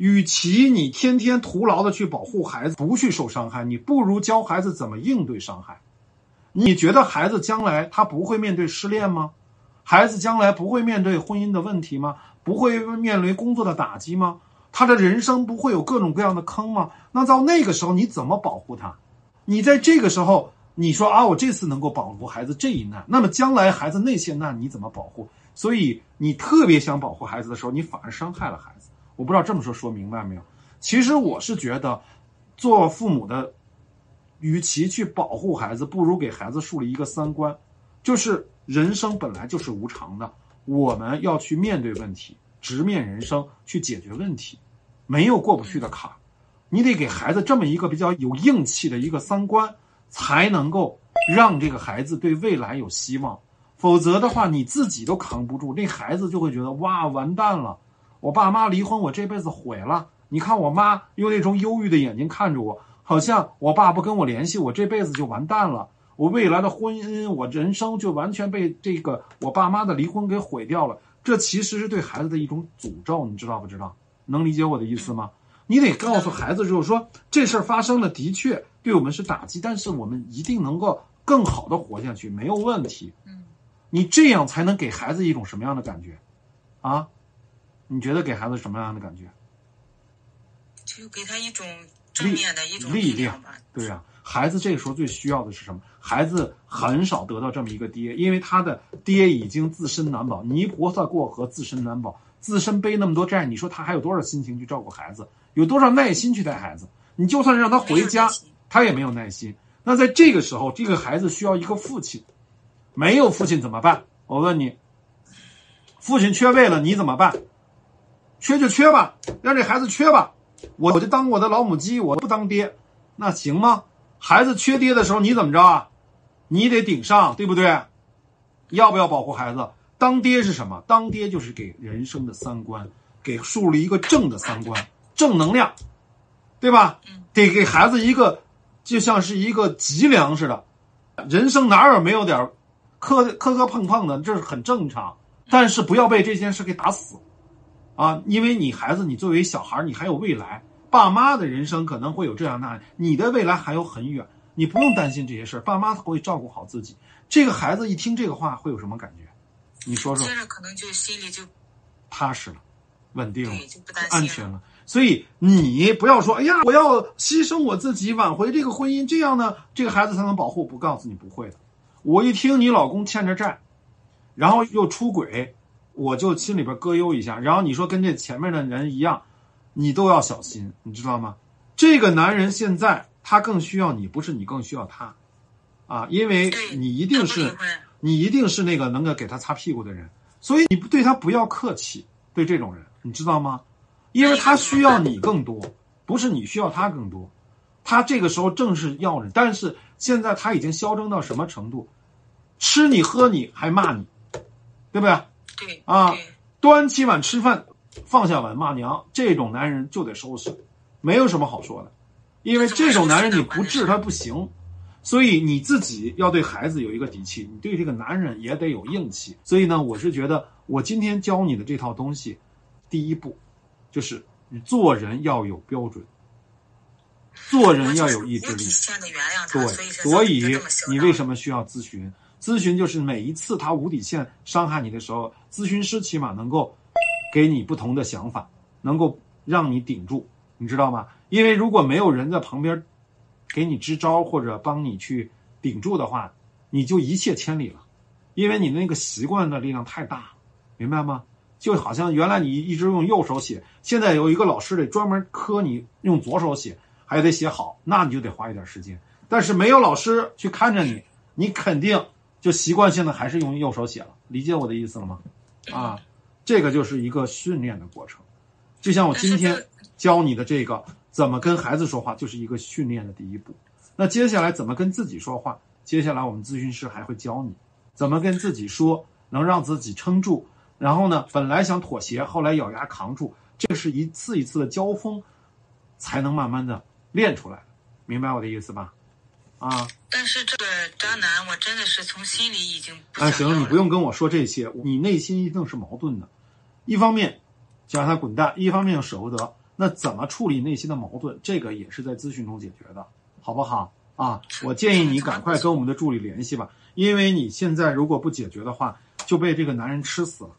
与其你天天徒劳的去保护孩子不去受伤害，你不如教孩子怎么应对伤害。你觉得孩子将来他不会面对失恋吗？孩子将来不会面对婚姻的问题吗？不会面临工作的打击吗？他的人生不会有各种各样的坑吗？那到那个时候你怎么保护他？你在这个时候你说啊，我这次能够保护孩子这一难，那么将来孩子那些难你怎么保护？所以你特别想保护孩子的时候，你反而伤害了孩子。我不知道这么说说明白没有？其实我是觉得，做父母的，与其去保护孩子，不如给孩子树立一个三观，就是人生本来就是无常的，我们要去面对问题，直面人生，去解决问题，没有过不去的坎。你得给孩子这么一个比较有硬气的一个三观，才能够让这个孩子对未来有希望。否则的话，你自己都扛不住，那孩子就会觉得哇，完蛋了，我爸妈离婚，我这辈子毁了。你看我妈用那种忧郁的眼睛看着我，好像我爸不跟我联系，我这辈子就完蛋了，我未来的婚姻，我人生就完全被这个我爸妈的离婚给毁掉了。这其实是对孩子的一种诅咒，你知道不知道？能理解我的意思吗？你得告诉孩子，就是说这事儿发生了，的确对我们是打击，但是我们一定能够更好的活下去，没有问题。嗯，你这样才能给孩子一种什么样的感觉？啊？你觉得给孩子什么样的感觉？就给他一种正面的一种力量吧。对呀、孩子这个时候最需要的是什么？孩子很少得到这么一个爹，因为他的爹已经自身难保，泥菩萨过河，自身难保，自身背那么多债，你说他还有多少心情去照顾孩子？有多少耐心去带孩子？你就算让他回家他也没有耐心。那在这个时候，这个孩子需要一个父亲，没有父亲怎么办？我问你，父亲缺位了，你怎么办？缺就缺吧，让这孩子缺吧，我我就当我的老母鸡，我不当爹，那行吗？孩子缺爹的时候，你怎么着啊？你得顶上，对不对？要不要保护孩子？当爹是什么？当爹就是给人生的三观，给树立一个正的三观，正能量，对吧？得给孩子一个，就像是一个脊梁似的。人生哪有没有点儿磕磕磕碰碰的，这是很正常。但是不要被这件事给打死，啊！因为你孩子，你作为小孩儿，你还有未来。爸妈的人生可能会有这样那样，你的未来还有很远，你不用担心这些事儿，爸妈会照顾好自己。这个孩子一听这个话会有什么感觉？你说说接，着可能就心里就踏实了，稳定了安全了。所以你不要说，哎呀，我要牺牲我自己挽回这个婚姻，这样呢，这个孩子才能保护。不告诉你不会的。我一听你老公欠着债，然后又出轨，我就心里边咯悠一下。然后你说跟这前面的人一样，你都要小心，你知道吗？这个男人现在他更需要你，不是你更需要他，啊，因为你一定是你一定是那个能够给他擦屁股的人，所以你不对他不要客气，对这种人，你知道吗？因为他需要你更多，不是你需要他更多。他这个时候正是要你，但是现在他已经嚣张到什么程度？吃你喝你还骂你，对不对？对啊端起碗吃饭，放下碗骂娘，这种男人就得收拾，没有什么好说的，因为这种男人你不治他不行，所以你自己要对孩子有一个底气，你对这个男人也得有硬气。所以呢，我是觉得我今天教你的这套东西，第一步就是你做人要有标准，做人要有意志力。对，所以你为什么需要咨询？咨询就是每一次他无底线伤害你的时候，咨询师起码能够给你不同的想法，能够让你顶住，你知道吗？因为如果没有人在旁边给你支招或者帮你去顶住的话，你就一泻千里了，因为你那个习惯的力量太大了，明白吗？就好像原来你一直用右手写，现在有一个老师得专门磕你用左手写，还得写好，那你就得花一点时间。但是没有老师去看着你，你肯定就习惯性的还是用右手写了。理解我的意思了吗？啊，这个就是一个训练的过程。就像我今天教你的这个怎么跟孩子说话，就是一个训练的第一步。那接下来怎么跟自己说话？接下来我们咨询师还会教你怎么跟自己说，能让自己撑住。然后呢，本来想妥协，后来咬牙扛住，这是一次一次的交锋，才能慢慢的练出来。明白我的意思吧？啊，但是这个渣男，我真的是从心里已经不哎，行，了你不用跟我说这些，你内心一定是矛盾的，一方面想让他滚蛋，一方面又舍不得。那怎么处理内心的矛盾，这个也是在咨询中解决的，好不好？啊，我建议你赶快跟我们的助理联系吧，因为你现在如果不解决的话，就被这个男人吃死了。